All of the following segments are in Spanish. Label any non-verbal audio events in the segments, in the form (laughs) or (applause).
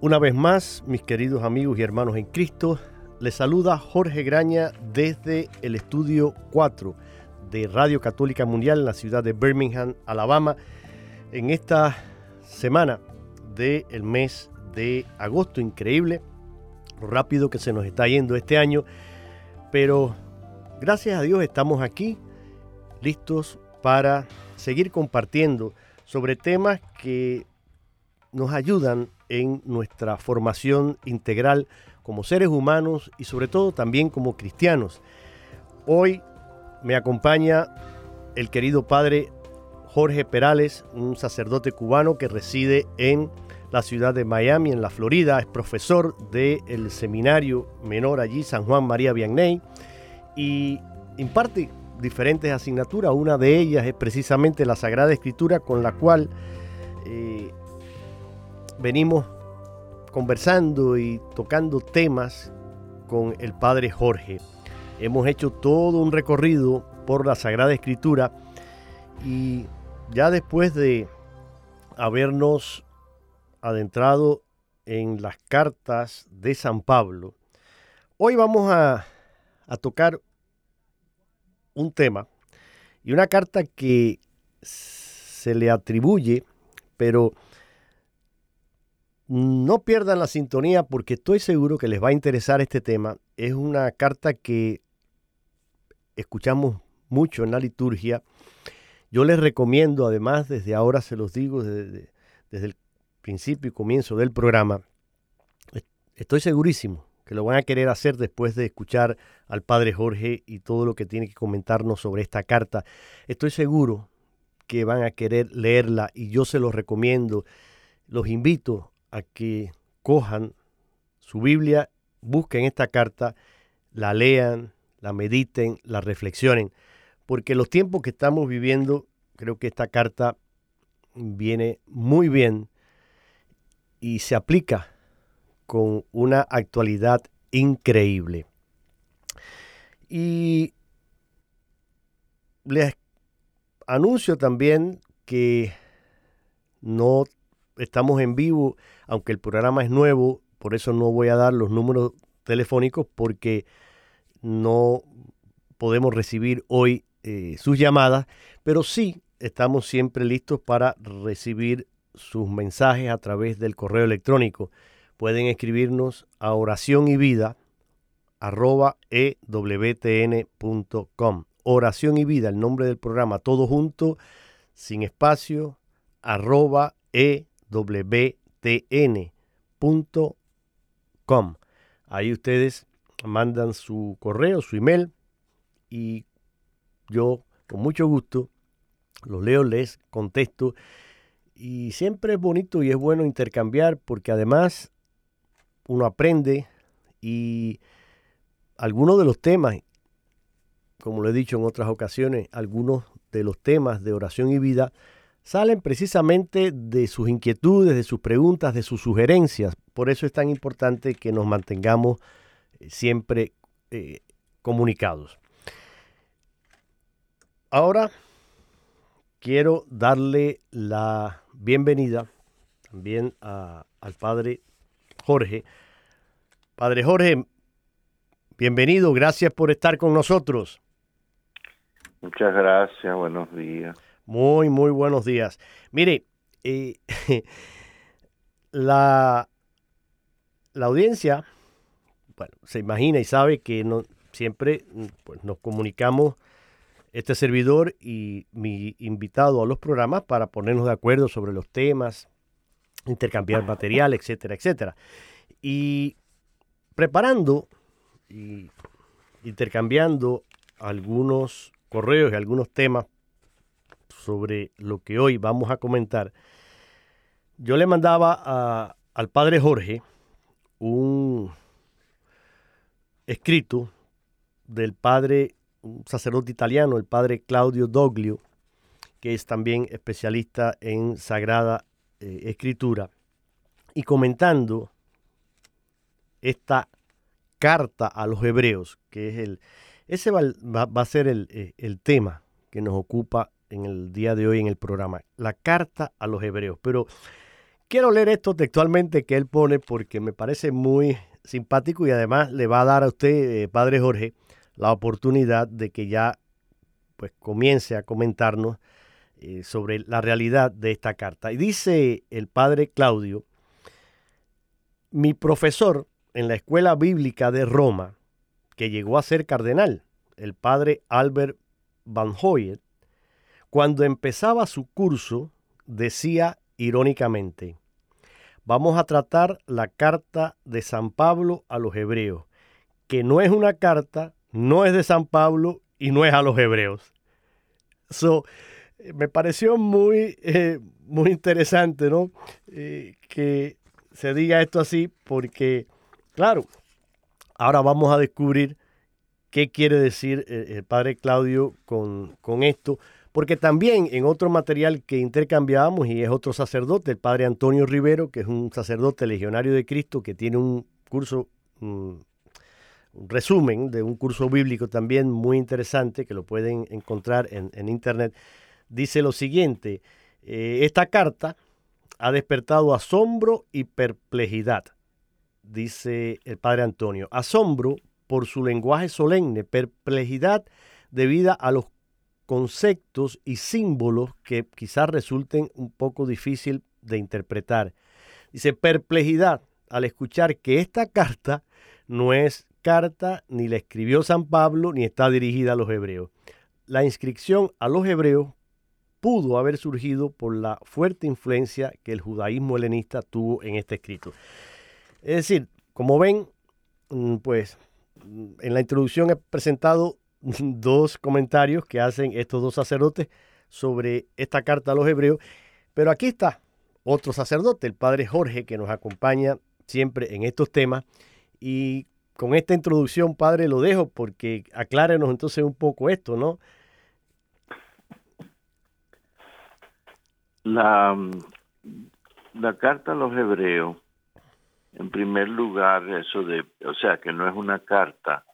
Una vez más, mis queridos amigos y hermanos en Cristo, les saluda Jorge Graña desde el estudio 4 de Radio Católica Mundial en la ciudad de Birmingham, Alabama, en esta semana del mes de agosto. Increíble, rápido que se nos está yendo este año, pero gracias a Dios estamos aquí, listos para seguir compartiendo sobre temas que nos ayudan en nuestra formación integral como seres humanos y sobre todo también como cristianos. Hoy me acompaña el querido padre Jorge Perales, un sacerdote cubano que reside en la ciudad de Miami, en la Florida, es profesor del seminario menor allí, San Juan María Vianney, y imparte diferentes asignaturas. Una de ellas es precisamente la Sagrada Escritura, con la cual eh, venimos conversando y tocando temas con el Padre Jorge. Hemos hecho todo un recorrido por la Sagrada Escritura y ya después de habernos adentrado en las cartas de San Pablo, hoy vamos a, a tocar un tema y una carta que se le atribuye, pero no pierdan la sintonía porque estoy seguro que les va a interesar este tema. Es una carta que escuchamos mucho en la liturgia. Yo les recomiendo, además, desde ahora se los digo, desde, el principio y comienzo del programa, estoy segurísimo que lo van a querer hacer después de escuchar al Padre Jorge y todo lo que tiene que comentarnos sobre esta carta. Estoy seguro que van a querer leerla y yo se los recomiendo. Los invito a que cojan su Biblia, busquen esta carta, la lean, la mediten, la reflexionen, porque los tiempos que estamos viviendo, creo que esta carta viene muy bien y se aplica con una actualidad increíble. Y les anuncio también que no estamos en vivo, aunque el programa es nuevo, por eso no voy a dar los números telefónicos porque no podemos recibir hoy eh, sus llamadas, pero sí estamos siempre listos para recibir sus mensajes a través del correo electrónico. Pueden escribirnos a oración y vida arroba ewtn.com. Oración y vida, el nombre del programa, todo junto, sin espacio, arroba e wtn.com. Ahí ustedes mandan su correo, su email y yo con mucho gusto los leo, les contesto y siempre es bonito y es bueno intercambiar porque además uno aprende y algunos de los temas, como lo he dicho en otras ocasiones, algunos de los temas de oración y vida salen precisamente de sus inquietudes, de sus preguntas, de sus sugerencias. Por eso es tan importante que nos mantengamos eh, siempre eh, comunicados. Ahora quiero darle la bienvenida también al padre Jorge. Padre Jorge, bienvenido, gracias por estar con nosotros. Muchas gracias, buenos días. Muy, muy buenos días. Mire, eh, (laughs) la, la audiencia, bueno, se imagina y sabe que siempre pues, nos comunicamos este servidor y mi invitado a los programas para ponernos de acuerdo sobre los temas, intercambiar material, etcétera, etcétera. Y preparando y intercambiando algunos correos y algunos temas sobre lo que hoy vamos a comentar, yo le mandaba al padre Jorge un escrito del padre, un sacerdote italiano, el padre Claudio Doglio, que es también especialista en Sagrada eh, Escritura, y comentando esta carta a los hebreos, que es el, ese va, a ser el, eh, el, tema que nos ocupa en el día de hoy en el programa, la carta a los hebreos. Pero quiero leer esto textualmente que él pone porque me parece muy simpático y además le va a dar a usted, eh, Padre Jorge, la oportunidad de que ya pues comience a comentarnos eh, sobre la realidad de esta carta. Y dice el Padre Claudio, mi profesor en la escuela bíblica de Roma, que llegó a ser cardenal, el padre Albert Van Hoyet, cuando empezaba su curso, decía irónicamente, vamos a tratar la carta de San Pablo a los hebreos, que no es una carta, no es de San Pablo y no es a los hebreos. So, me pareció muy, eh, muy interesante, ¿no? Eh, que se diga esto así, porque Claro, ahora vamos a descubrir qué quiere decir eh, el, padre Claudio con, esto, porque también en otro material que intercambiamos y es otro sacerdote, el padre Antonio Rivero, que es un sacerdote legionario de Cristo que tiene un curso, un resumen de un curso bíblico también muy interesante que lo pueden encontrar en, internet, dice lo siguiente, eh, esta carta ha despertado asombro y perplejidad dice el padre Antonio. Asombro por su lenguaje solemne, perplejidad debida a los conceptos y símbolos que quizás resulten un poco difícil de interpretar. Dice perplejidad al escuchar que esta carta no es carta ni la escribió San Pablo ni está dirigida a los hebreos. La inscripción a los hebreos pudo haber surgido por la fuerte influencia que el judaísmo helenista tuvo en este escrito. Es decir, como ven, mm, pues mm, en la introducción he presentado (laughs) dos comentarios que hacen estos dos sacerdotes sobre esta carta a los hebreos, pero aquí está otro sacerdote, el padre Jorge, que nos acompaña siempre en estos temas. Y con esta introducción, padre, lo dejo porque aclárenos entonces un poco esto, ¿no? La, la carta a los hebreos en primer lugar, eso de, o sea, que no es una carta,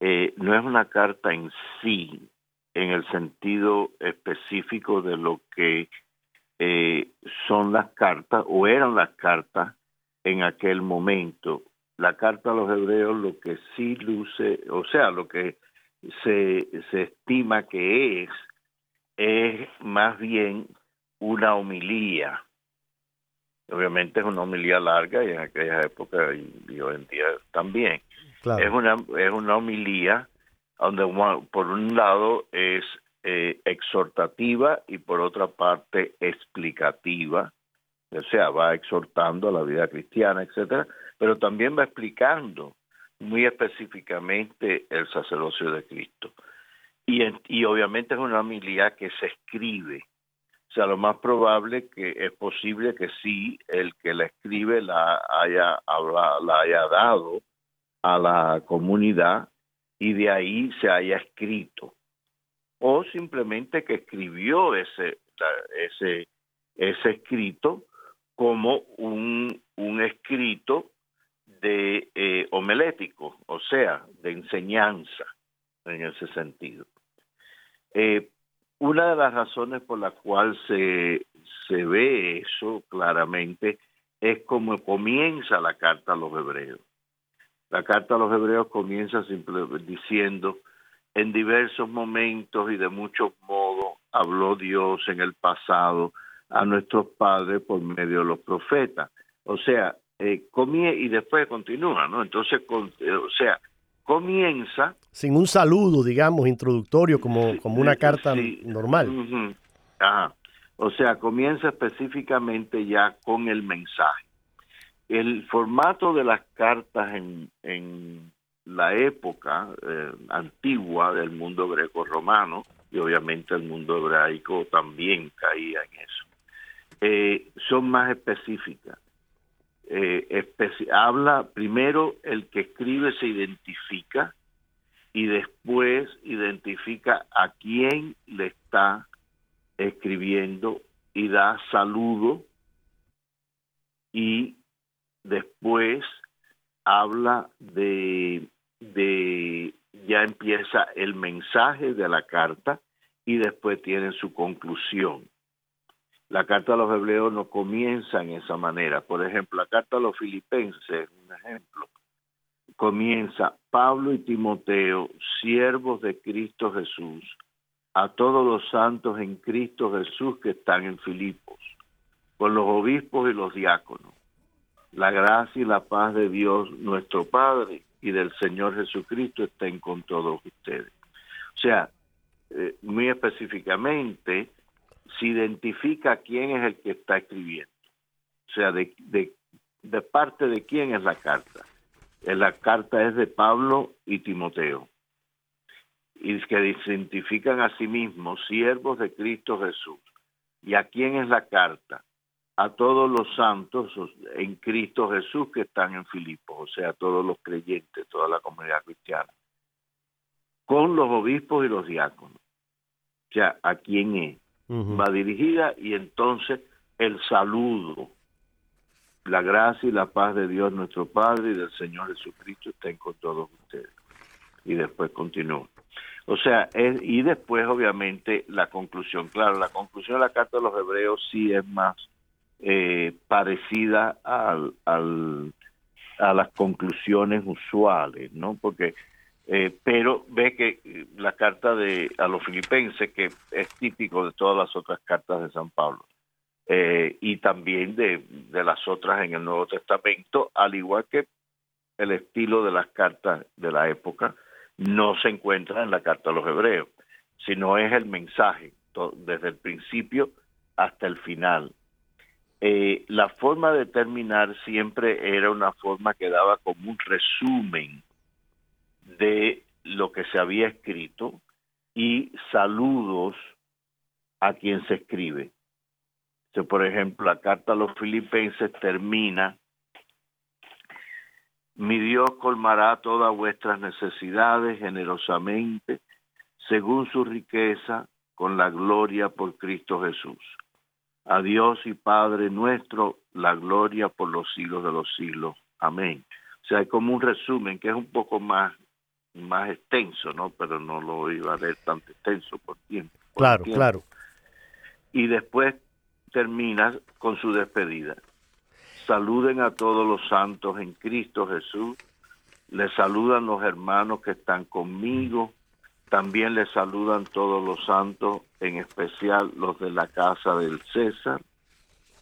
eh, no es una carta en sí, en el sentido específico de lo que eh, son las cartas o eran las cartas en aquel momento. La carta a los hebreos lo que sí luce, o sea, lo que se, se estima que es, es más bien una homilía Obviamente es una homilía larga y en aquella época y, hoy en día también. Es una es una homilía donde por un lado es eh, exhortativa y por otra parte explicativa, o sea, va exhortando a la vida cristiana, etcétera, pero también va explicando muy específicamente el sacerdocio de Cristo. Y, y obviamente es una homilía que se escribe, sea, lo más probable que es posible que sí el que la escribe la haya, la haya dado a la comunidad y de ahí se haya escrito. o simplemente que escribió ese, ese, ese escrito como un, un escrito de eh, homelético, o sea, de enseñanza en ese sentido. Eh, una de las razones por la cual se, se ve eso claramente es como comienza la carta a los hebreos. La carta a los hebreos comienza simplemente diciendo, en diversos momentos y de muchos modos habló Dios en el pasado a nuestros padres por medio de los profetas. O sea, eh, y después continúa, ¿no? Entonces, eh, o sea, comienza... Sin un saludo, digamos, introductorio, como, como una carta normal. O sea, comienza específicamente ya con el mensaje. El formato de las cartas en, la época eh, antigua del mundo greco-romano, y obviamente el mundo hebraico también caía en eso, eh, son más específicas. Eh, habla primero el que escribe se identifica y después identifica a quién le está escribiendo y da saludo y después habla de, de ya empieza el mensaje de la carta y después tiene su conclusión. La carta a los hebreos no comienza en esa manera. Por ejemplo, la carta a los filipenses, un ejemplo, comienza Pablo y Timoteo, siervos de Cristo Jesús, a todos los santos en Cristo Jesús que están en Filipos, con los obispos y los diáconos. La gracia y la paz de Dios nuestro Padre y del Señor Jesucristo estén con todos ustedes. O sea, eh, muy específicamente, se identifica quién es el que está escribiendo. O sea, de, de, parte de quién es la carta. Eh, la carta es de Pablo y Timoteo. Y que identifican a sí mismos siervos de Cristo Jesús. ¿Y a quién es la carta? A todos los santos en Cristo Jesús que están en Filipos, o sea, a todos los creyentes, toda la comunidad cristiana. Con los obispos y los diáconos. O sea, ¿a quién es? va dirigida y entonces el saludo. La gracia y la paz de Dios nuestro Padre y del Señor Jesucristo estén con todos ustedes. Y después continúa. O sea, es, y después obviamente la conclusión. Claro, la conclusión de la Carta de los Hebreos sí es más eh, parecida al, a las conclusiones usuales, ¿no? Porque eh, pero ve que eh, la carta de a los filipenses, que es típico de todas las otras cartas de San Pablo, eh, y también de, de las otras en el Nuevo Testamento, al igual que el estilo de las cartas de la época, no se encuentra en la carta a los hebreos, sino es el mensaje, desde el principio hasta el final. La forma de terminar siempre era una forma que daba como un resumen de lo que se había escrito y saludos a quien se escribe. por ejemplo, la carta a los filipenses termina, mi Dios colmará todas vuestras necesidades generosamente, según su riqueza, con la gloria por Cristo Jesús. A Dios y Padre nuestro, la gloria por los siglos de los siglos. Amén. O sea, hay como un resumen que es un poco más más extenso, ¿no? Pero no lo iba a leer tan extenso por tiempo. claro, claro. Y después termina con su despedida. Saluden a todos los santos en Cristo Jesús. Les saludan los hermanos que están conmigo. También les saludan todos los santos, en especial los de la casa del César.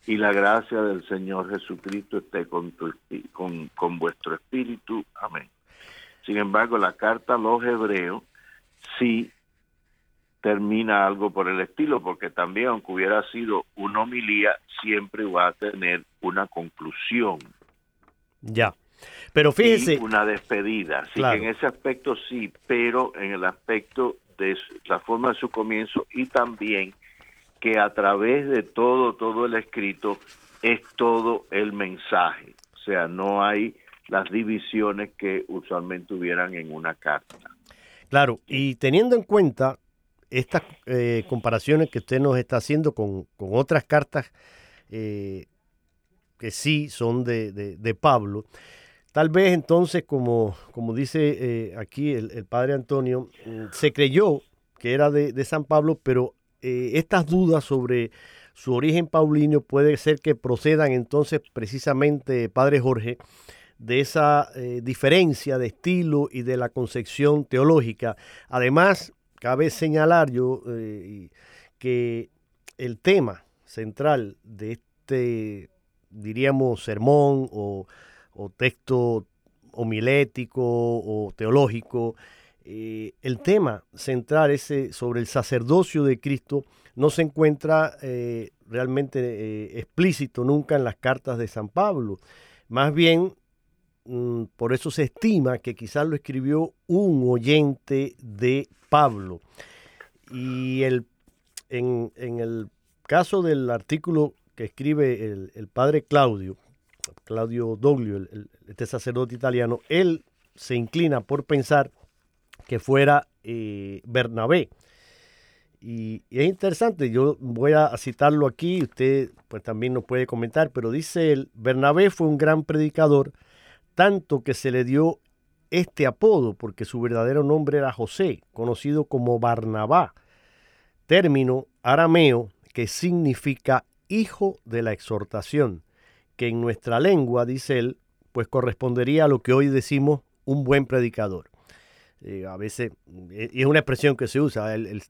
Y la gracia del Señor Jesucristo esté con, con, con vuestro espíritu. Amén. Sin embargo, la carta a los hebreos sí termina algo por el estilo, porque también aunque hubiera sido una homilía, siempre va a tener una conclusión. Ya. Pero fíjese. una despedida. Así que en ese aspecto sí, pero en el aspecto de la forma de su comienzo y también que a través de todo, todo el escrito es todo el mensaje. O sea, no hay las divisiones que usualmente hubieran en una carta. Claro, y teniendo en cuenta estas eh, comparaciones que usted nos está haciendo con, otras cartas eh, que sí son de, Pablo, tal vez entonces, como, como dice aquí el, padre Antonio, mm, se creyó que era de, San Pablo, pero estas dudas sobre su origen paulino puede ser que procedan entonces precisamente, padre Jorge, de esa eh, diferencia de estilo y de la concepción teológica. Además, cabe señalar yo eh, que el tema central de este, diríamos, sermón o, texto homilético o teológico, eh, el tema central ese sobre el sacerdocio de Cristo no se encuentra realmente explícito nunca en las cartas de San Pablo. Más bien Mm, por eso se estima que quizás lo escribió un oyente de Pablo. Y el, en, el caso del artículo que escribe el, padre Claudio, Claudio Doglio, este sacerdote italiano, él se inclina por pensar que fuera eh, Bernabé. Y, y, es interesante, yo voy a citarlo aquí, usted pues también nos puede comentar, pero dice él, Bernabé fue un gran predicador, tanto que se le dio este apodo porque su verdadero nombre era José, conocido como Barnabá, término arameo que significa hijo de la exhortación, que en nuestra lengua, dice él, pues correspondería a lo que hoy decimos un buen predicador. Eh, a veces, eh, y es una expresión que se usa, el,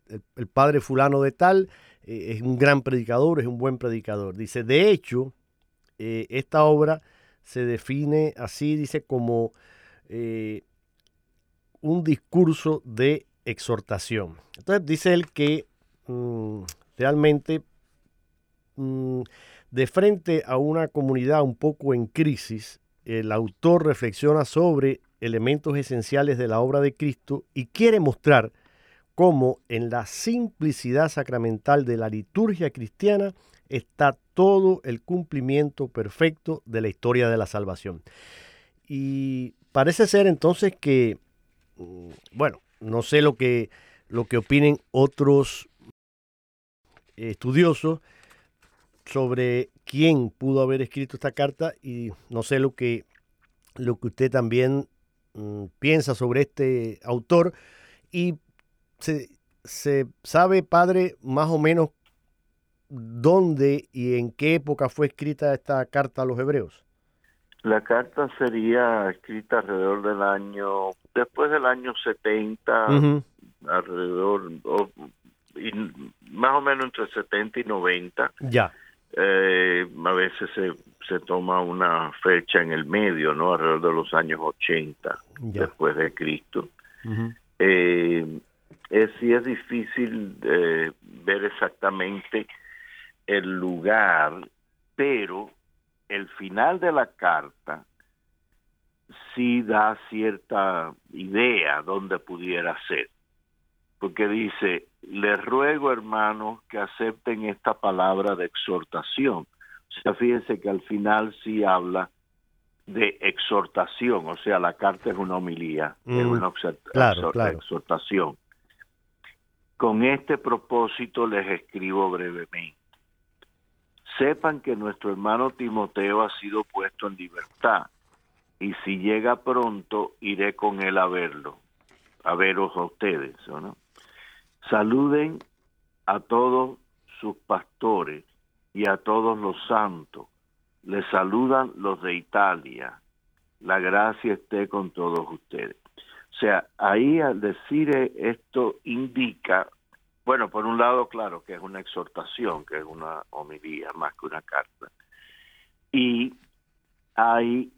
padre fulano de tal eh, es un gran predicador, es un buen predicador. Dice, de hecho, esta obra se define así, dice, como un discurso de exhortación. Entonces dice él que mm, realmente mm, de frente a una comunidad un poco en crisis, el autor reflexiona sobre elementos esenciales de la obra de Cristo y quiere mostrar cómo en la simplicidad sacramental de la liturgia cristiana está todo el cumplimiento perfecto de la historia de la salvación. Y parece ser entonces que, mm, bueno, no sé lo que, lo que opinen otros estudiosos sobre quién pudo haber escrito esta carta y no sé lo que, lo que usted también mm, piensa sobre este autor y se, se sabe, padre, más o menos dónde y en qué época fue escrita esta carta a los hebreos? La carta sería escrita alrededor del año, después del año 70, alrededor, y más o menos entre 70 y 90. Ya. Eh, a veces se, se toma una fecha en el medio, ¿no? Alrededor de los años 80, después de Cristo. eh, es, sí es difícil eh, ver exactamente el lugar, pero el final de la carta sí da cierta idea donde pudiera ser. Porque dice, les ruego hermanos que acepten esta palabra de exhortación. O sea, fíjense que al final sí habla de exhortación, o sea, la carta es una homilía, es mm, una exhortación. Con este propósito les escribo brevemente sepan que nuestro hermano Timoteo ha sido puesto en libertad y si llega pronto iré con él a verlo, a veros a ustedes. ¿no? Saluden a todos sus pastores y a todos los santos. Les saludan los de Italia. La gracia esté con todos ustedes. O sea, ahí al decir esto indica bueno, por un lado, claro, que es una exhortación, que es una homilía más que una carta. Y hay,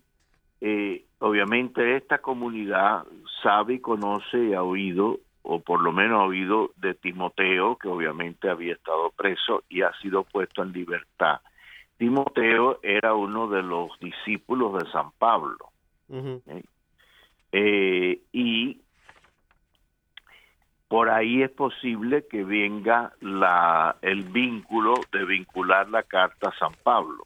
eh, obviamente, esta comunidad sabe y conoce y ha oído, o por lo menos ha oído de Timoteo, que obviamente había estado preso y ha sido puesto en libertad. Timoteo era uno de los discípulos de San Pablo. ¿eh? Eh, y por ahí es posible que venga la, el vínculo de vincular la carta a San Pablo.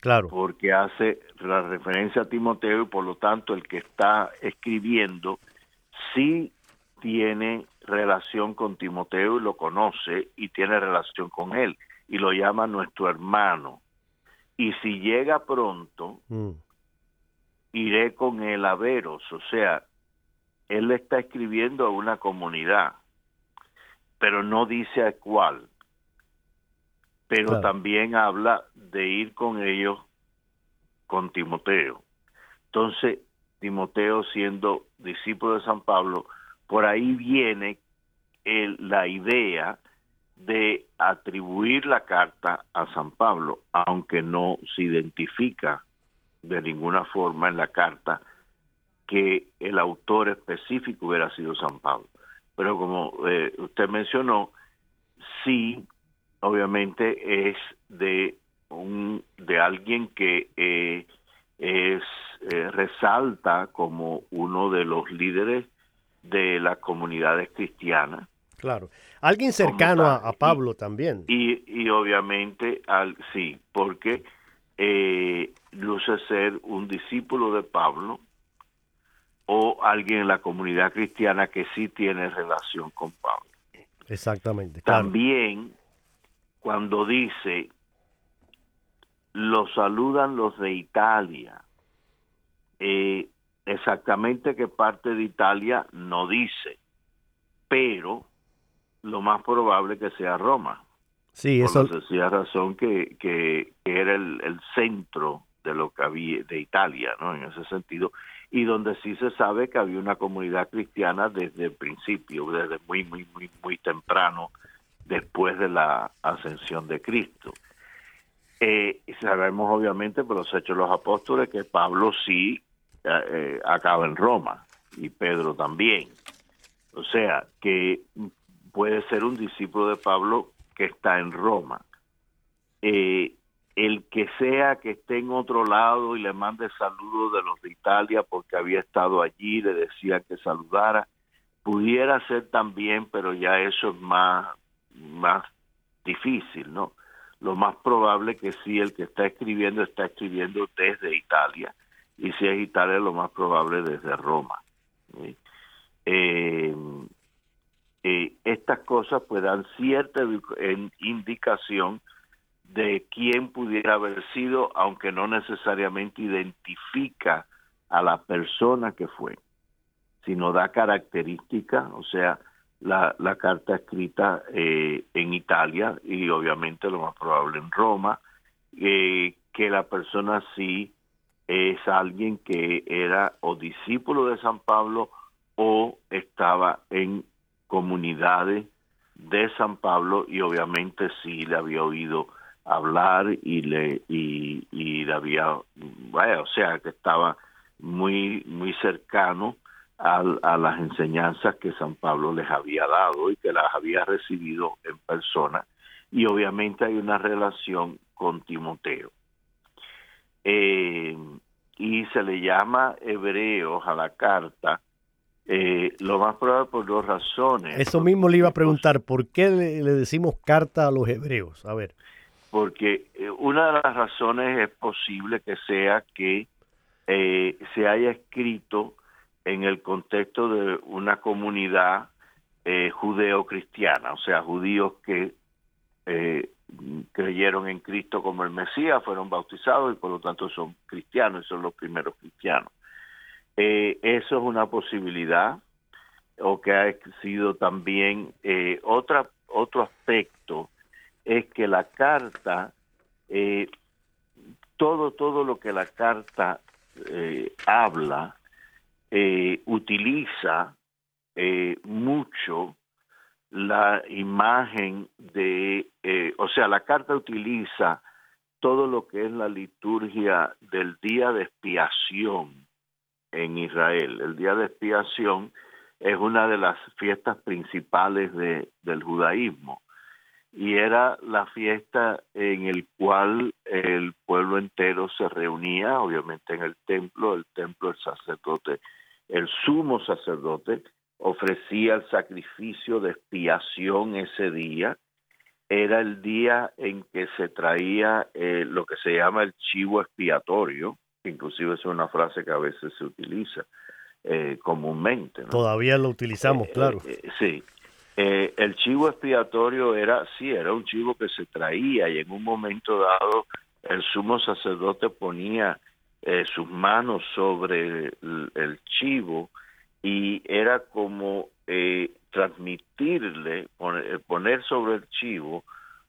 Claro. Porque hace la referencia a Timoteo y por lo tanto el que está escribiendo sí tiene relación con Timoteo y lo conoce y tiene relación con él y lo llama nuestro hermano. Y si llega pronto, mm. iré con él a veros. O sea, él le está escribiendo a una comunidad, pero no dice a cuál. Pero también habla de ir con ellos con Timoteo. Entonces, Timoteo siendo discípulo de San Pablo, por ahí viene la idea de atribuir la carta a San Pablo, aunque no se identifica de ninguna forma en la carta que el autor específico hubiera sido San Pablo. Pero como eh, usted mencionó, sí, obviamente es de un de alguien que eh, es eh, resalta como uno de los líderes de las comunidades cristianas. Claro, alguien cercano a, Pablo también. Y, y obviamente, al, sí, porque eh, luce ser un discípulo de Pablo o alguien en la comunidad cristiana que sí tiene relación con Pablo. Exactamente. También cuando dice, lo saludan los de Italia, eh, exactamente qué parte de Italia no dice, pero lo más probable que sea Roma. Sí, eso. decía razón que, que, era el, el, centro de lo que había de Italia, ¿no? En ese sentido, y donde sí se sabe que había una comunidad cristiana desde el principio, desde muy, muy, muy, muy temprano, después de la ascensión de Cristo. Eh, sabemos obviamente por los hechos de los apóstoles que Pablo sí eh, acaba en Roma y Pedro también. O sea, que puede ser un discípulo de Pablo que está en Roma. Eh, el que sea que esté en otro lado y le mande saludos de los de Italia porque había estado allí, le decía que saludara, pudiera ser también, pero ya eso es más, más difícil, ¿no? Lo más probable que sí, el que está escribiendo está escribiendo desde Italia y si es Italia lo más probable desde Roma. Eh, eh, estas cosas pues dan cierta indicación de quién pudiera haber sido, aunque no necesariamente identifica a la persona que fue, sino da características, o sea, la, carta escrita eh, en Italia y obviamente lo más probable en Roma, que la persona sí es alguien que era o discípulo de San Pablo o estaba en comunidades de San Pablo y obviamente sí le había oído hablar y le y, le había vaya, o sea que estaba muy muy cercano a, a, las enseñanzas que San Pablo les había dado y que las había recibido en persona. Y obviamente hay una relación con Timoteo eh, y se le llama hebreos a la carta, eh, lo más probable por dos razones. Eso mismo le iba a preguntar, ¿por qué le, decimos carta a los hebreos? A ver. Porque eh, una de las razones es posible que sea que se haya escrito en el contexto de una comunidad judeo-cristiana, o sea, judíos que creyeron en Cristo como el Mesías, fueron bautizados y por lo tanto son cristianos y son los primeros cristianos. Eh, eso es una posibilidad o que ha sido también eh, otra, otro aspecto es que la carta eh, todo todo lo que la carta habla utiliza mucho la imagen de, eh, o sea, la carta utiliza todo lo que es la liturgia del día de expiación en Israel. El día de expiación es una de las fiestas principales de, del judaísmo y era la fiesta en el cual el pueblo entero se reunía, obviamente en el templo, el templo, el sacerdote, el sumo sacerdote ofrecía el sacrificio de expiación ese día. Era el día en que se traía eh, lo que se llama el chivo expiatorio, inclusive es una frase que a veces se utiliza. eh, comúnmente. Todavía lo utilizamos, claro. sí. el chivo expiatorio era, sí, era un chivo que se traía y en un momento dado el sumo sacerdote ponía sus manos sobre el, chivo y era como transmitirle, poner sobre el chivo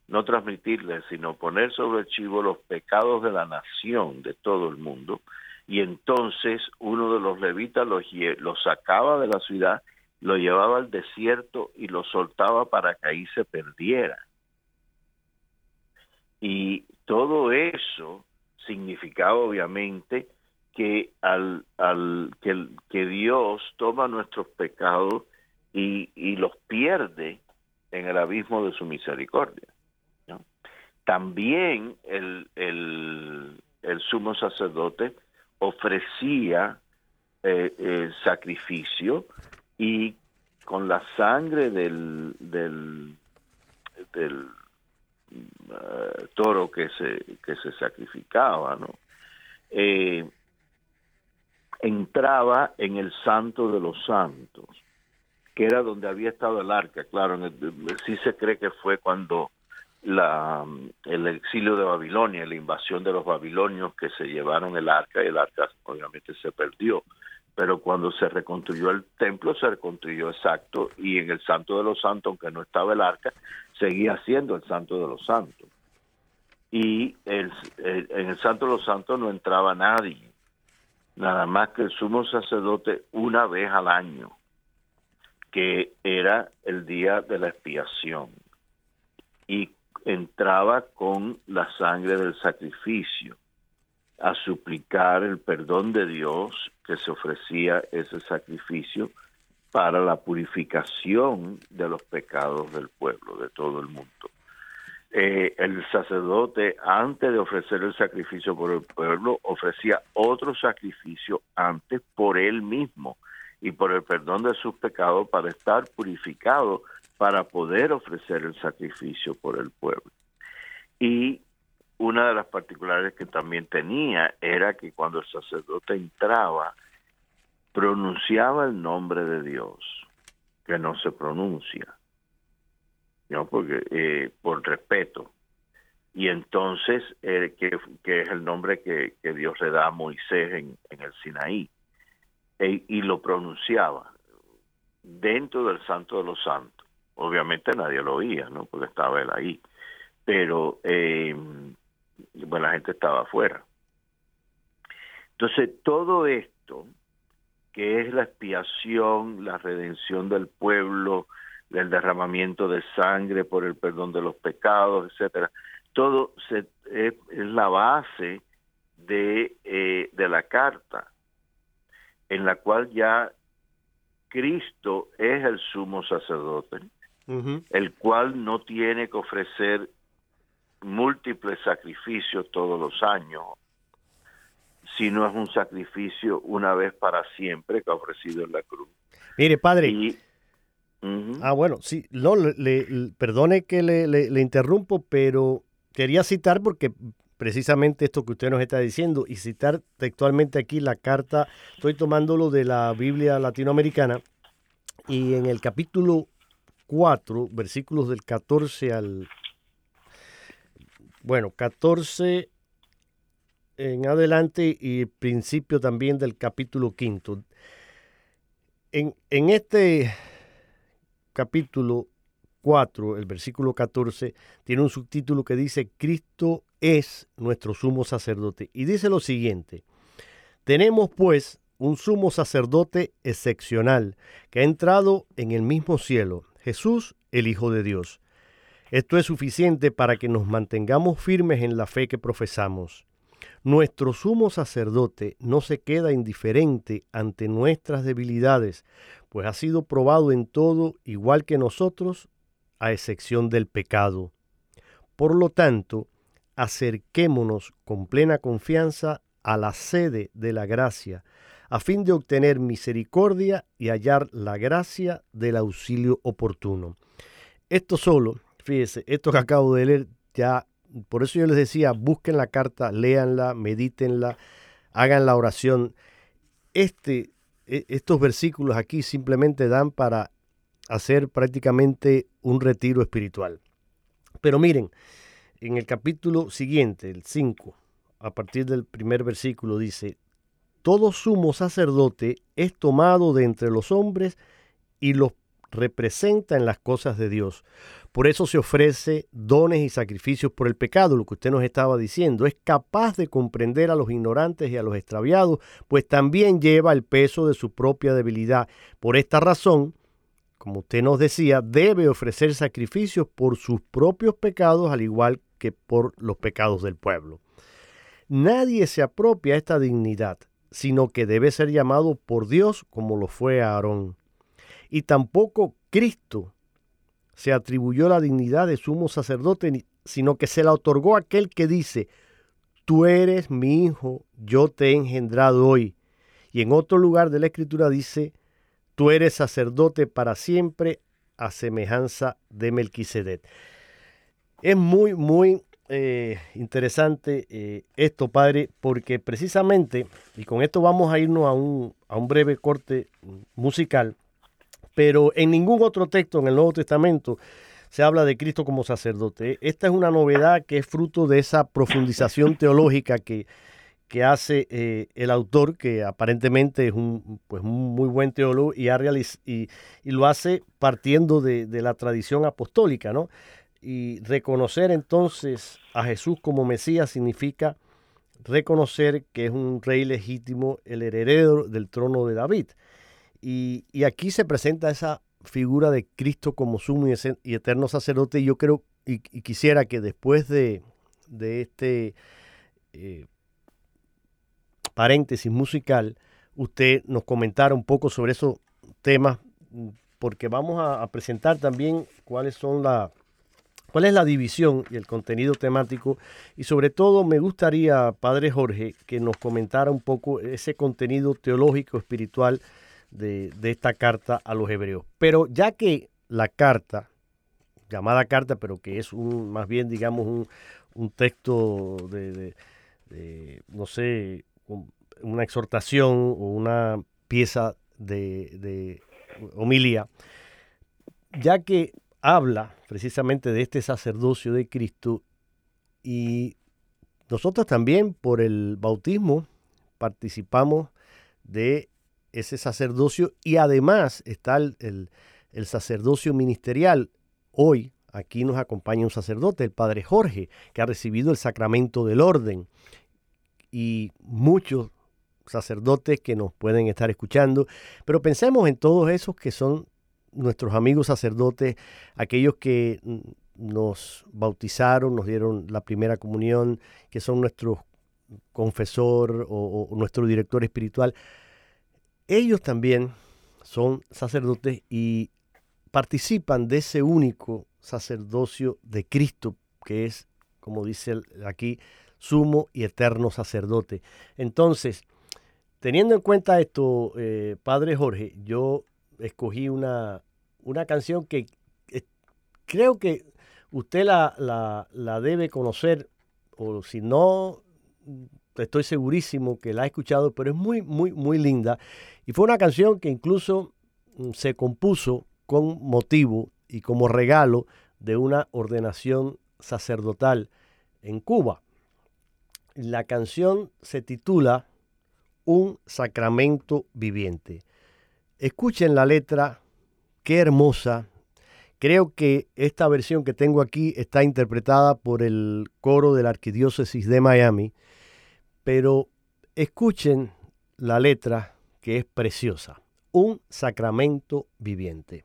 no transmitirle, sino poner sobre el chivo los pecados de la nación, de todo el mundo, y entonces uno de los levitas los, los sacaba de la ciudad, lo llevaba al desierto y lo soltaba para que ahí se perdiera. Y todo eso significaba obviamente que al, al que, que Dios toma nuestros pecados y, y los pierde en el abismo de su misericordia también el, el, sumo sacerdote ofrecía eh, el sacrificio y con la sangre del, del, eh, toro que se, que se sacrificaba, ¿no? Eh, entraba en el santo de los santos, que era donde había estado el arca, claro, sí se cree que fue cuando la, el exilio de Babilonia, la invasión de los babilonios que se llevaron el arca y el arca obviamente se perdió. Pero cuando se reconstruyó el templo, se reconstruyó exacto y en el Santo de los Santos, aunque no estaba el arca, seguía siendo el Santo de los Santos. Y el, en el Santo de los Santos no entraba nadie, nada más que el sumo sacerdote una vez al año, que era el día de la expiación. Y entraba con la sangre del sacrificio a suplicar el perdón de Dios que se ofrecía ese sacrificio para la purificación de los pecados del pueblo, de todo el mundo. Eh, el sacerdote, antes de ofrecer el sacrificio por el pueblo, ofrecía otro sacrificio antes por él mismo y por el perdón de sus pecados para estar purificado para poder ofrecer el sacrificio por el pueblo. Y una de las particulares que también tenía era que cuando el sacerdote entraba, pronunciaba el nombre de Dios, que no se pronuncia, ¿no? Porque, eh, por respeto. Y entonces, eh, que, es el nombre que, Dios le da a Moisés en, el Sinaí, e, y lo pronunciaba dentro del Santo de los Santos obviamente nadie lo oía, ¿no? Porque estaba él ahí. Pero, eh, bueno, la gente estaba afuera. Entonces, todo esto, que es la expiación, la redención del pueblo, el derramamiento de sangre por el perdón de los pecados, etcétera, todo se, es, la base de, eh, de la carta, en la cual ya Cristo es el sumo sacerdote el cual no tiene que ofrecer múltiples sacrificios todos los años, sino es un sacrificio una vez para siempre que ha ofrecido en la cruz. Mire, padre. Ah, bueno, sí, no, le, perdone que le, interrumpo, pero quería citar porque precisamente esto que usted nos está diciendo y citar textualmente aquí la carta, estoy tomándolo de la Biblia latinoamericana y en el capítulo 4, versículos del 14 al... Bueno, 14 en adelante y principio también del capítulo 5. En, en este capítulo 4, el versículo 14, tiene un subtítulo que dice, Cristo es nuestro sumo sacerdote. Y dice lo siguiente, tenemos pues un sumo sacerdote excepcional que ha entrado en el mismo cielo, Jesús, el Hijo de Dios. Esto es suficiente para que nos mantengamos firmes en la fe que profesamos. Nuestro sumo sacerdote no se queda indiferente ante nuestras debilidades, pues ha sido probado en todo igual que nosotros, a excepción del pecado. Por lo tanto, acerquémonos con plena confianza a la sede de la gracia, a fin de obtener misericordia y hallar la gracia del auxilio oportuno. Esto solo, fíjese, esto que acabo de leer, ya, por eso yo les decía, busquen la carta, léanla, medítenla, hagan la oración. Este e, estos versículos aquí simplemente dan para hacer prácticamente un retiro espiritual. Pero miren, en el capítulo siguiente, el 5, a partir del primer versículo dice, todo sumo sacerdote es tomado de entre los hombres y los representa en las cosas de Dios. Por eso se ofrece dones y sacrificios por el pecado, lo que usted nos estaba diciendo. Es capaz de comprender a los ignorantes y a los extraviados, pues también lleva el peso de su propia debilidad. Por esta razón, como usted nos decía, debe ofrecer sacrificios por sus propios pecados, al igual que por los pecados del pueblo. Nadie se apropia esta dignidad, sino que debe ser llamado por Dios como lo fue Aarón. Y tampoco Cristo se atribuyó la dignidad de sumo sacerdote, sino que se la otorgó aquel que dice, tú eres mi hijo, yo te he engendrado hoy. Y en otro lugar de la escritura dice, tú eres sacerdote para siempre a semejanza de Melquisedec. Es muy, muy eh, interesante eh, esto, Padre, porque precisamente, y con esto vamos a irnos a un, a un breve corte musical, pero en ningún otro texto en el Nuevo Testamento se habla de Cristo como sacerdote. Esta es una novedad que es fruto de esa profundización (laughs) teológica que, que hace eh, el autor, que aparentemente es un, pues, muy buen teólogo y, y, y, lo hace partiendo de, de la tradición apostólica, ¿no? Y reconocer entonces a Jesús como Mesías significa reconocer que es un rey legítimo, el heredero del trono de David. Y, aquí se presenta esa figura de Cristo como sumo y eterno sacerdote. Y yo creo y, quisiera que después de, este eh, paréntesis musical, usted nos comentara un poco sobre esos temas, porque vamos a, a presentar también cuáles son la, cuál es la división y el contenido temático y sobre todo me gustaría, Padre Jorge, que nos comentara un poco ese contenido teológico, espiritual de, esta carta a los hebreos. Pero ya que la carta, llamada carta, pero que es un, más bien, digamos, un, texto de, no sé, una exhortación o una pieza de, de homilía, ya que habla precisamente de este sacerdocio de Cristo y nosotros también por el bautismo participamos de ese sacerdocio y además está el, sacerdocio ministerial. Hoy aquí nos acompaña un sacerdote, el padre Jorge, que ha recibido el sacramento del orden. Y muchos sacerdotes que nos pueden estar escuchando, pero pensemos en todos esos que son nuestros amigos sacerdotes, aquellos que nos bautizaron, nos dieron la primera comunión, que son nuestro confesor o nuestro director espiritual ellos también son sacerdotes y participan de ese único sacerdocio de Cristo, que es, como dice aquí, sumo y eterno sacerdote. Entonces, teniendo en cuenta esto, eh, Padre Jorge, yo escogí una, una canción que eh, creo que usted la, la, la debe conocer, o si no, estoy segurísimo que la ha escuchado, pero es muy, muy, muy linda. Y fue una canción que incluso mm, se compuso con motivo y como regalo de una ordenación sacerdotal en Cuba. La canción se titula Un sacramento viviente. Escuchen la letra, qué hermosa. Creo que esta versión que tengo aquí está interpretada por el coro de la Arquidiócesis de Miami, pero escuchen la letra que es preciosa, un sacramento viviente.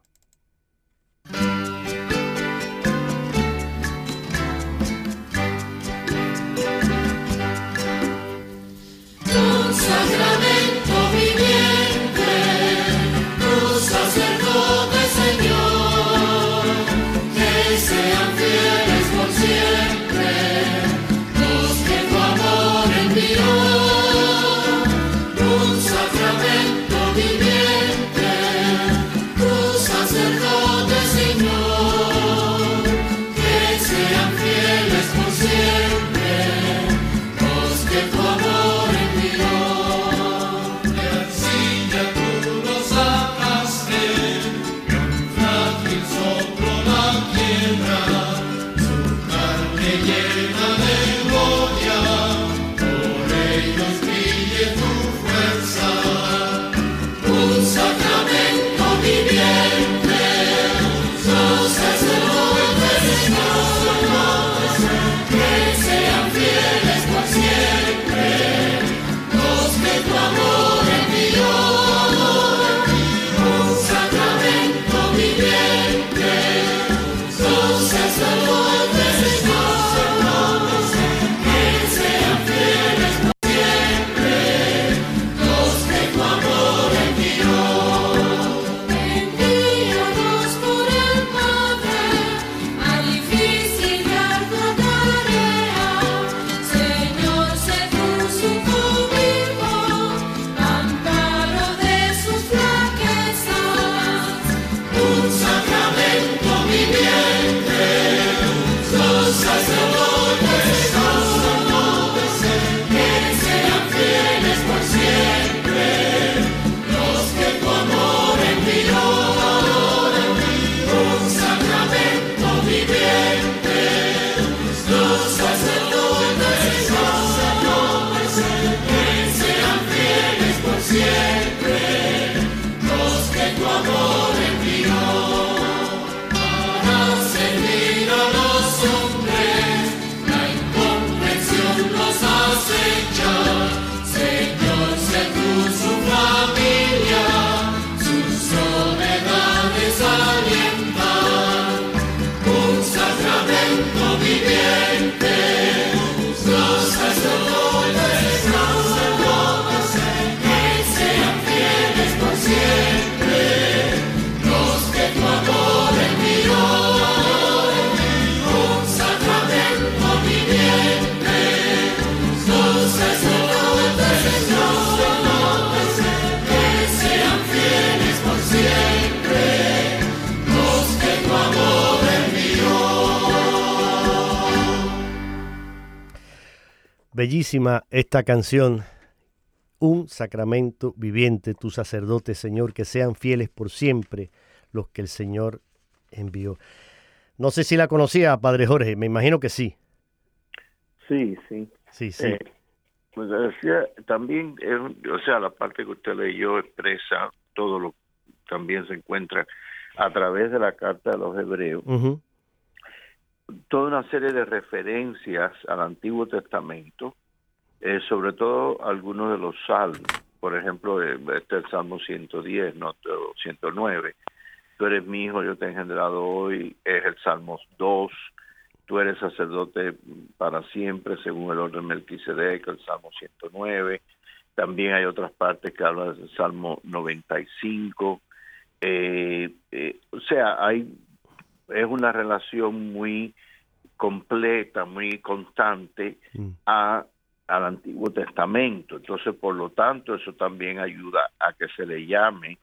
Cause Bellísima esta canción. Un sacramento viviente, tu sacerdote, Señor, que sean fieles por siempre los que el Señor envió. No sé si la conocía, Padre Jorge, me imagino que sí. Sí, sí. Sí, sí. Eh, pues decía, también, o sea, la parte que usted leyó expresa todo lo que también se encuentra a través de la carta de los hebreos toda una serie de referencias al Antiguo Testamento, eh, sobre todo algunos de los salmos. Por ejemplo, eh, este es el Salmo 110, no 109. Tú eres mi hijo, yo te he engendrado hoy. Es el Salmo 2. Tú eres sacerdote para siempre, según el orden Melquisedec, el Salmo 109. También hay otras partes que hablan del Salmo 95. Eh, eh, o sea, hay es una relación muy completa, muy constante mm. a, al Antiguo Testamento. Entonces, por lo tanto, eso también ayuda a que se le llame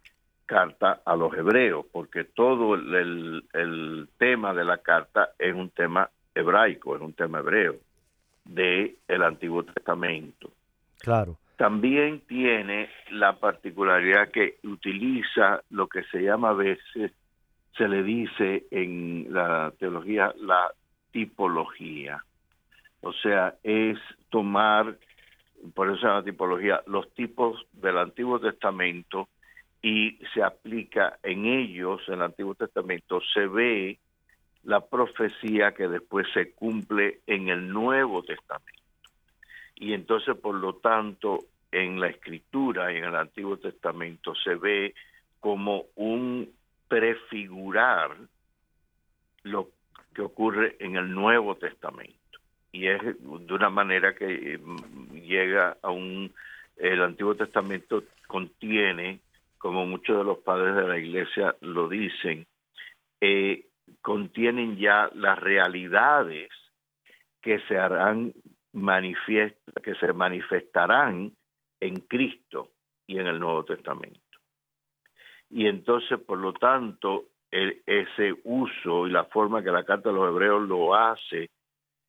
carta a los hebreos, porque todo el, el, tema de la carta es un tema hebraico, es un tema hebreo de el Antiguo Testamento. Claro. También tiene la particularidad que utiliza lo que se llama a veces se le dice en la teología la tipología. O sea, es tomar, por eso se llama tipología, los tipos del Antiguo Testamento y se aplica en ellos, en el Antiguo Testamento, se ve la profecía que después se cumple en el Nuevo Testamento. Y entonces, por lo tanto, en la escritura y en el Antiguo Testamento se ve como un prefigurar lo que ocurre en el Nuevo Testamento. Y es de una manera que mm, llega a un... El Antiguo Testamento contiene, como muchos de los padres de la Iglesia lo dicen, eh, contienen ya las realidades que se harán manifiesta, que se manifestarán en Cristo y en el Nuevo Testamento y entonces por lo tanto ese uso y la forma que la carta de los hebreos lo hace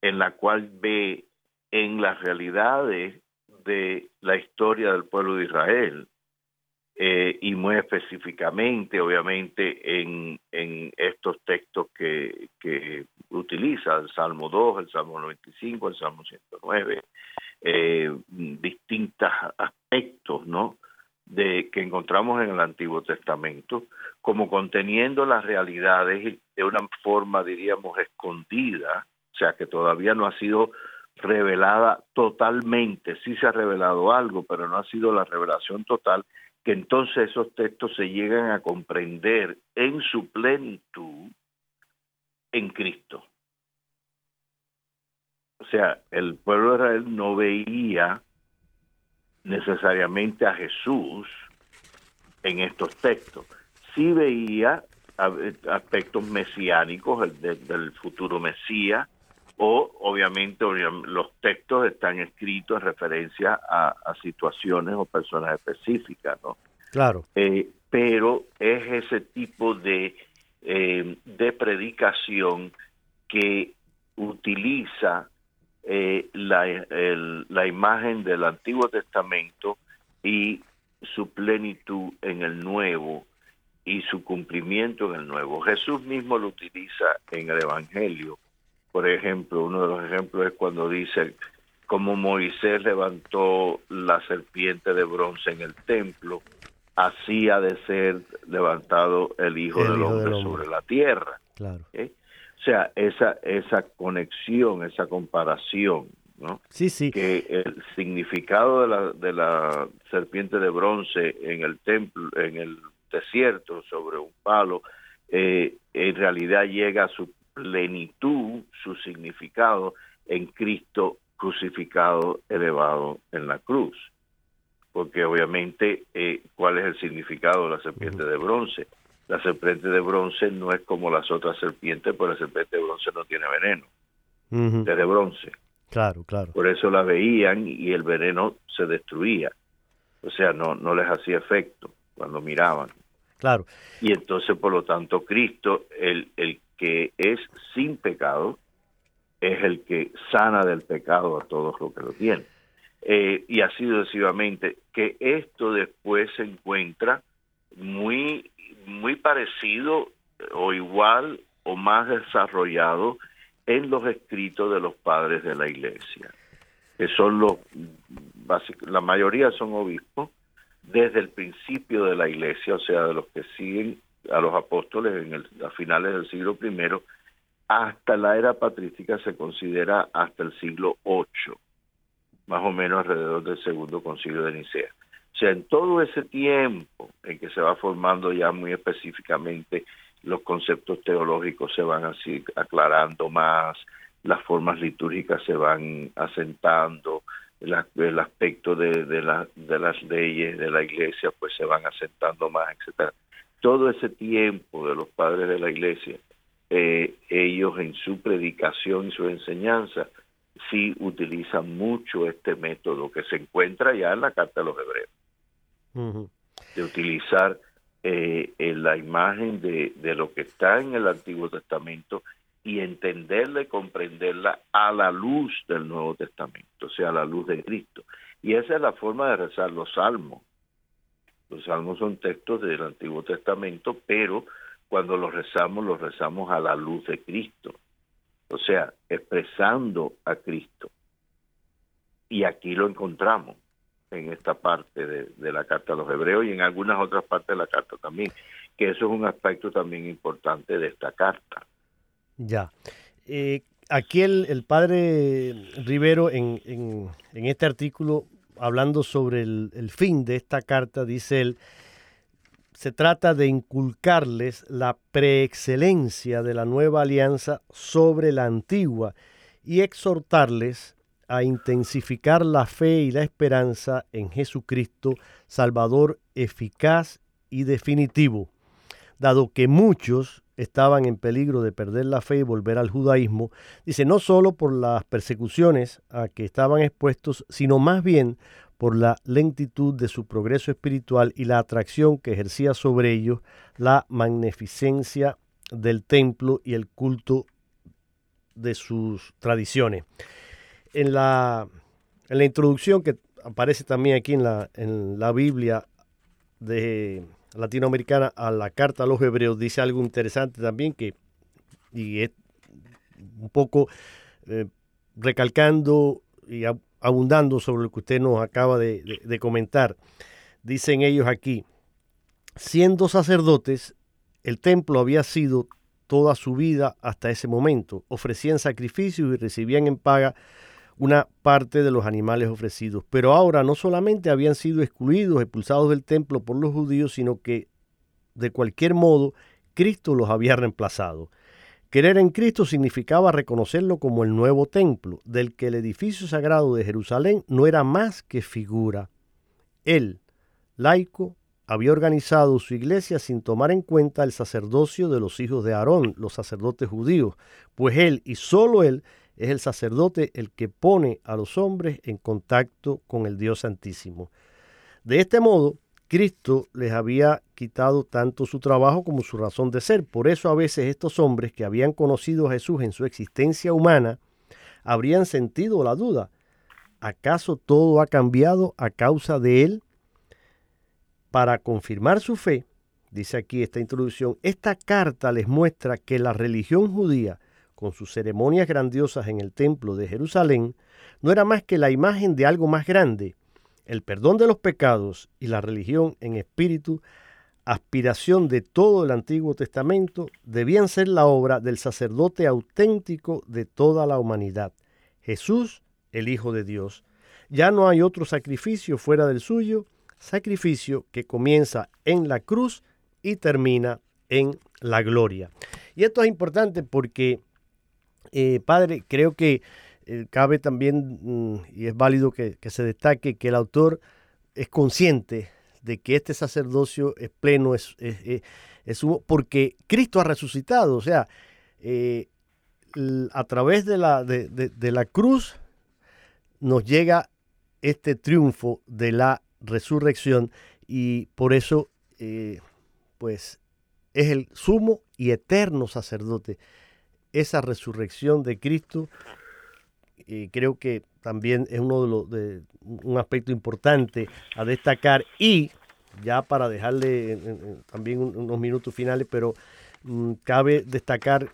en la cual ve en las realidades de la historia del pueblo de Israel eh, y muy específicamente obviamente en, en estos textos que, que utiliza el Salmo 2, el Salmo 95, el Salmo 109 eh, distintos aspectos no de que encontramos en el Antiguo Testamento como conteniendo las realidades de una forma diríamos escondida, o sea que todavía no ha sido revelada totalmente, sí se ha revelado algo, pero no ha sido la revelación total, que entonces esos textos se llegan a comprender en su plenitud en Cristo. O sea, el pueblo de Israel no veía necesariamente a Jesús en estos textos. Sí veía aspectos mesiánicos del futuro Mesías, o obviamente los textos están escritos en referencia a, situaciones o personas específicas, ¿no? Claro. Eh, pero es ese tipo de, eh, de predicación que utiliza eh, la, la imagen del Antiguo Testamento y su plenitud en el Nuevo y su cumplimiento en el Nuevo. Jesús mismo lo utiliza en el Evangelio. Por ejemplo, uno de los ejemplos es cuando dice como Moisés levantó la serpiente de bronce en el templo, así ha de ser levantado el Hijo, del, hombre sobre la tierra. Claro. O sea, esa, esa conexión, esa comparación, ¿no? Sí, sí. Que el significado de la, de la serpiente de bronce en el templo, en el desierto, sobre un palo, eh, en realidad llega a su plenitud, su significado en Cristo crucificado, elevado en la cruz. Porque obviamente, eh, ¿cuál es el significado de la serpiente de bronce? La serpiente de bronce no es como las otras serpientes, porque la serpiente de bronce no tiene veneno, es de bronce. Claro, claro. Por eso la veían y el veneno se destruía. O sea, no, no les hacía efecto cuando miraban. Claro. Y entonces, por lo tanto, Cristo, el, el que es sin pecado, es el que sana del pecado a todos los que lo tienen. Eh, y así sucesivamente, que esto después se encuentra muy, muy parecido o igual o más desarrollado en los escritos de los padres de la iglesia, que son los, la mayoría son obispos, desde el principio de la iglesia, o sea, de los que siguen a los apóstoles en el, a finales del siglo I, hasta la era patrística se considera hasta el siglo VIII, más o menos alrededor del segundo concilio de Nicea. O sea, en todo ese tiempo en que se va formando ya muy específicamente los conceptos teológicos se van así aclarando más, las formas litúrgicas se van asentando, el aspecto de, las leyes de la iglesia pues se van asentando más, etcétera. Todo ese tiempo de los padres de la iglesia, eh, ellos en su predicación y su enseñanza sí utilizan mucho este método que se encuentra ya en la carta de los hebreos, de utilizar eh, la imagen de, de lo que está en el Antiguo Testamento y entenderla y comprenderla a la luz del Nuevo Testamento, o sea, a la luz de Cristo. Y esa es la forma de rezar los salmos. Los salmos son textos del Antiguo Testamento, pero cuando los rezamos, los rezamos a la luz de Cristo, o sea, expresando a Cristo. Y aquí lo encontramos en esta parte de, la carta a los hebreos y en algunas otras partes de la carta también, que eso es un aspecto también importante de esta carta. Ya. Eh, aquí el, padre Rivero en, en, este artículo, hablando sobre el, fin de esta carta, dice él, se trata de inculcarles la preexcelencia de la nueva alianza sobre la antigua y exhortarles a intensificar la fe y la esperanza en Jesucristo, Salvador eficaz y definitivo, dado que muchos estaban en peligro de perder la fe y volver al judaísmo, dice, no solo por las persecuciones a que estaban expuestos, sino más bien por la lentitud de su progreso espiritual y la atracción que ejercía sobre ellos la magnificencia del templo y el culto de sus tradiciones. En la, en la introducción que aparece también aquí en la, en la Biblia de latinoamericana a la carta a los hebreos dice algo interesante también que y es un poco eh, recalcando y abundando sobre lo que usted nos acaba de, de comentar. Dicen ellos aquí, siendo sacerdotes, el templo había sido toda su vida hasta ese momento. Ofrecían sacrificios y recibían en paga una parte de los animales ofrecidos. Pero ahora no solamente habían sido excluidos, expulsados del templo por los judíos, sino que de cualquier modo Cristo los había reemplazado. Querer en Cristo significaba reconocerlo como el nuevo templo, del que el edificio sagrado de Jerusalén no era más que figura. Él, laico, había organizado su iglesia sin tomar en cuenta el sacerdocio de los hijos de Aarón, los sacerdotes judíos, pues él y solo él es el sacerdote el que pone a los hombres en contacto con el Dios Santísimo. De este modo, Cristo les había quitado tanto su trabajo como su razón de ser. Por eso a veces estos hombres que habían conocido a Jesús en su existencia humana habrían sentido la duda. ¿Acaso todo ha cambiado a causa de él? Para confirmar su fe, dice aquí esta introducción, esta carta les muestra que la religión judía con sus ceremonias grandiosas en el templo de Jerusalén, no era más que la imagen de algo más grande, el perdón de los pecados y la religión en espíritu, aspiración de todo el Antiguo Testamento, debían ser la obra del sacerdote auténtico de toda la humanidad, Jesús el Hijo de Dios. Ya no hay otro sacrificio fuera del suyo, sacrificio que comienza en la cruz y termina en la gloria. Y esto es importante porque, eh, Padre, creo que eh, cabe también, mm, y es válido que, se destaque, que el autor es consciente de que este sacerdocio es pleno, es, es, porque Cristo ha resucitado, o sea, eh, a través de la, de la cruz nos llega este triunfo de la resurrección y por eso eh, pues es el sumo y eterno sacerdote. Esa resurrección de Cristo creo que también es uno de los un aspecto importante a destacar. Y ya para dejarle también unos minutos finales, pero mm, cabe destacar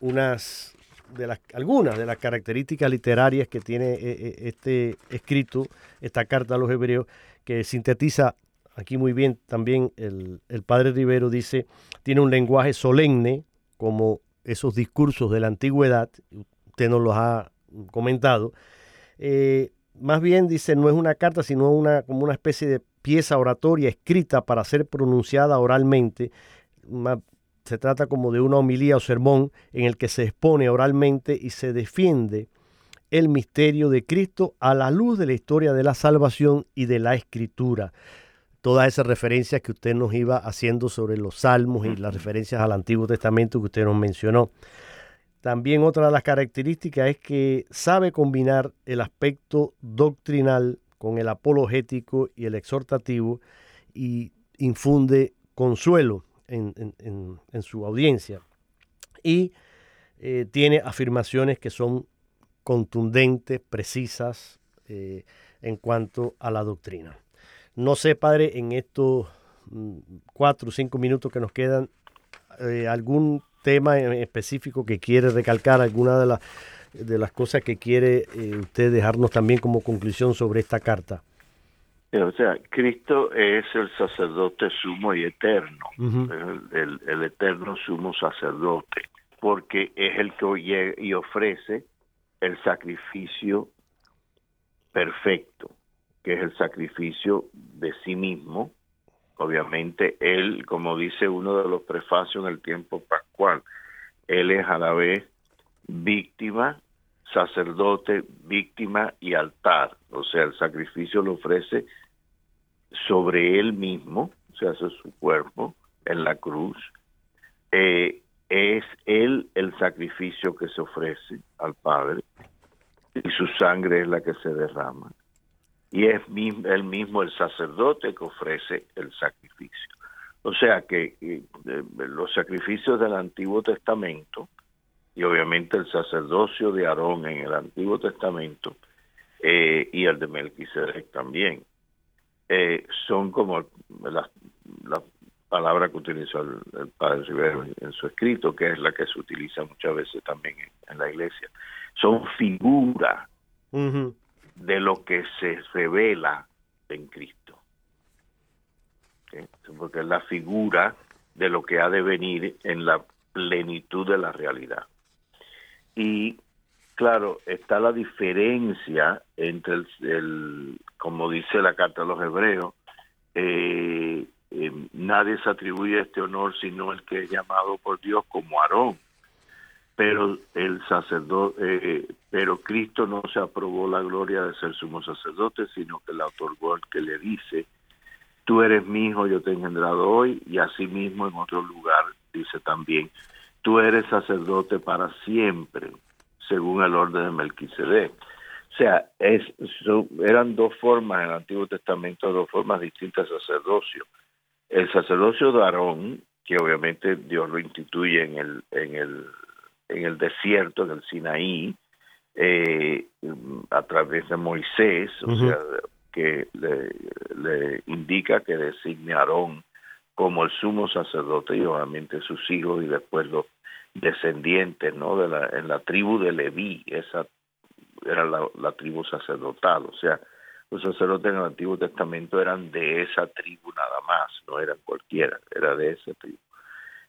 unas de las algunas de las características literarias que tiene eh, eh, este escrito, esta carta a los hebreos, que sintetiza aquí muy bien también el, padre Rivero dice, tiene un lenguaje solemne, como esos discursos de la antigüedad, usted nos los ha comentado. Eh, más bien dice, no es una carta, sino una, como una especie de pieza oratoria escrita para ser pronunciada oralmente, se trata como de una homilía o sermón en el que se expone oralmente y se defiende el misterio de Cristo a la luz de la historia de la salvación y de la escritura. Todas esas referencias que usted nos iba haciendo sobre los salmos y las referencias al Antiguo Testamento que usted nos mencionó. También otra de las características es que sabe combinar el aspecto doctrinal con el apologético y el exhortativo y infunde consuelo en, su audiencia. Y eh, tiene afirmaciones que son contundentes, precisas eh, en cuanto a la doctrina. No sé, padre, en estos mm, cuatro o cinco minutos que nos quedan, eh, algún tema en específico que quiere recalcar, alguna de, las de las cosas que quiere usted dejarnos también como conclusión sobre esta carta. O sea, Cristo es el sacerdote sumo y eterno, el, eterno sumo sacerdote, porque es el que oye y ofrece el sacrificio perfecto, que es el sacrificio de sí mismo. Obviamente, él, como dice uno de los prefacios en el tiempo pascual, él es a la vez víctima, sacerdote, víctima y altar. O sea, el sacrificio lo ofrece sobre él mismo, o sea, es su cuerpo en la cruz. Eh, es él el sacrificio que se ofrece al Padre y su sangre es la que se derrama. Y es él mismo el sacerdote que ofrece el sacrificio. O sea que eh, los sacrificios del Antiguo Testamento y obviamente el sacerdocio de Aarón en el Antiguo Testamento eh, y el de Melquisedec también eh, son como la, palabra que utilizó el, padre Rivero en, su escrito, que es la que se utiliza muchas veces también en, la iglesia. Son figuras de lo que se revela en Cristo. Porque es la figura de lo que ha de venir en la plenitud de la realidad. Y claro, está la diferencia entre el, como dice la carta de los hebreos, eh, eh, nadie se atribuye este honor sino el que es llamado por Dios como Aarón. Pero el sacerdote, eh, pero Cristo no se aprobó la gloria de ser sumo sacerdote, sino que le otorgó el que le dice, tú eres mi hijo, yo te he engendrado hoy, y asimismo en otro lugar dice también, tú eres sacerdote para siempre, según el orden de Melquisedec. O sea, es, eran dos formas en el Antiguo Testamento, dos formas distintas de sacerdocio. El sacerdocio de Aarón, que obviamente Dios lo instituye en el, en el, en el desierto, en el Sinaí, eh, a través de Moisés, o sea, que le, le, indica que designe a Aarón como el sumo sacerdote y obviamente sus hijos y después los descendientes, ¿no? De la, en la tribu de Leví, esa era la, tribu sacerdotal, o sea, los sacerdotes en el Antiguo Testamento eran de esa tribu nada más, no eran cualquiera, era de esa tribu.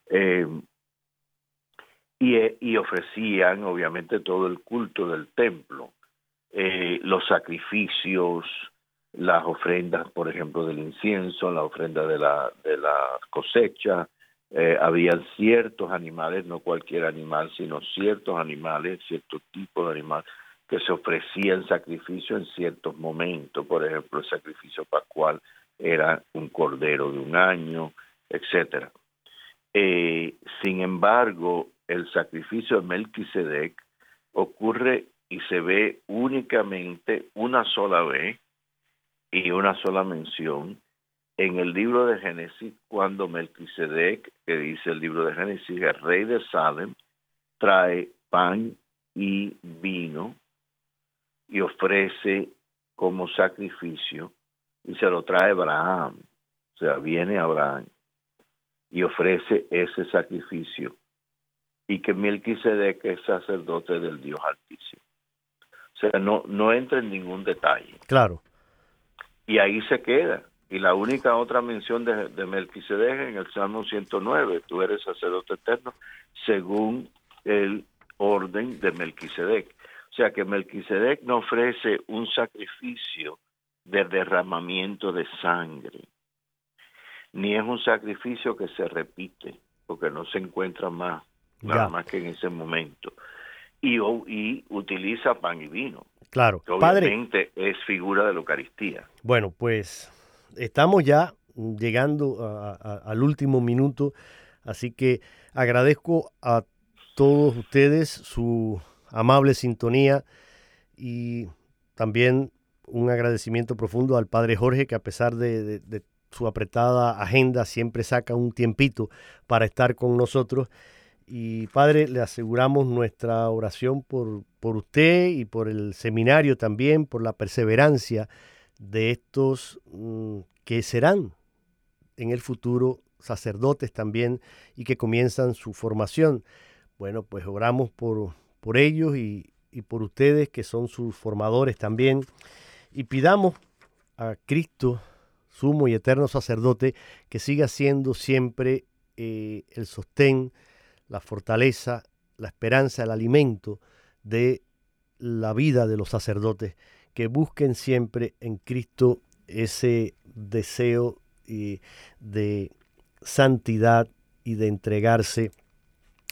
Eh, y, y, ofrecían obviamente todo el culto del templo. eh, los sacrificios, las ofrendas, por ejemplo, del incienso, la ofrenda de la, de la cosecha, eh, habían ciertos animales, no cualquier animal, sino ciertos animales, cierto tipo de animal, que se ofrecía en sacrificio en ciertos momentos. Por ejemplo, el sacrificio pascual era un cordero de un año, etcétera. Eh, sin embargo, el sacrificio de Melquisedec ocurre y se ve únicamente una sola vez y una sola mención en el libro de Génesis cuando Melquisedec, que dice el libro de Génesis, el rey de Salem, trae pan y vino y ofrece como sacrificio y se lo trae Abraham. O sea, viene Abraham y ofrece ese sacrificio y que Melquisedec es sacerdote del Dios Altísimo. O sea, no, no entra en ningún detalle. Claro. Y ahí se queda. Y la única otra mención de, de Melquisedec en el Salmo 109, tú eres sacerdote eterno, según el orden de Melquisedec. O sea que Melquisedec no ofrece un sacrificio de derramamiento de sangre, ni es un sacrificio que se repite, porque no se encuentra más, nada más que en ese momento. Y, y utiliza pan y vino. Claro, que obviamente es figura de la Eucaristía. Bueno, pues estamos ya llegando al último minuto, así que agradezco a todos ustedes su amable sintonía y también un agradecimiento profundo al Padre Jorge que a pesar de, su apretada agenda siempre saca un tiempito para estar con nosotros. Y Padre, le aseguramos nuestra oración por, por usted y por el seminario también, por la perseverancia de estos mm, que serán en el futuro sacerdotes también y que comienzan su formación. Bueno, pues oramos por, por ellos y, por ustedes que son sus formadores también y pidamos a Cristo, sumo y eterno sacerdote, que siga siendo siempre eh, el sostén, la fortaleza, la esperanza, el alimento de la vida de los sacerdotes que busquen siempre en Cristo ese deseo de santidad y de entregarse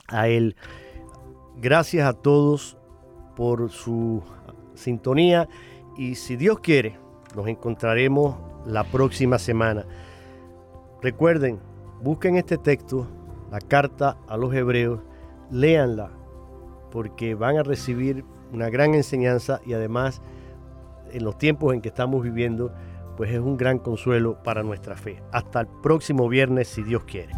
a Él. Gracias a todos por su sintonía y si Dios quiere, nos encontraremos la próxima semana. Recuerden, busquen este texto, la carta a los hebreos, léanla, porque van a recibir una gran enseñanza y además en los tiempos en que estamos viviendo, pues es un gran consuelo para nuestra fe. Hasta el próximo viernes, si Dios quiere.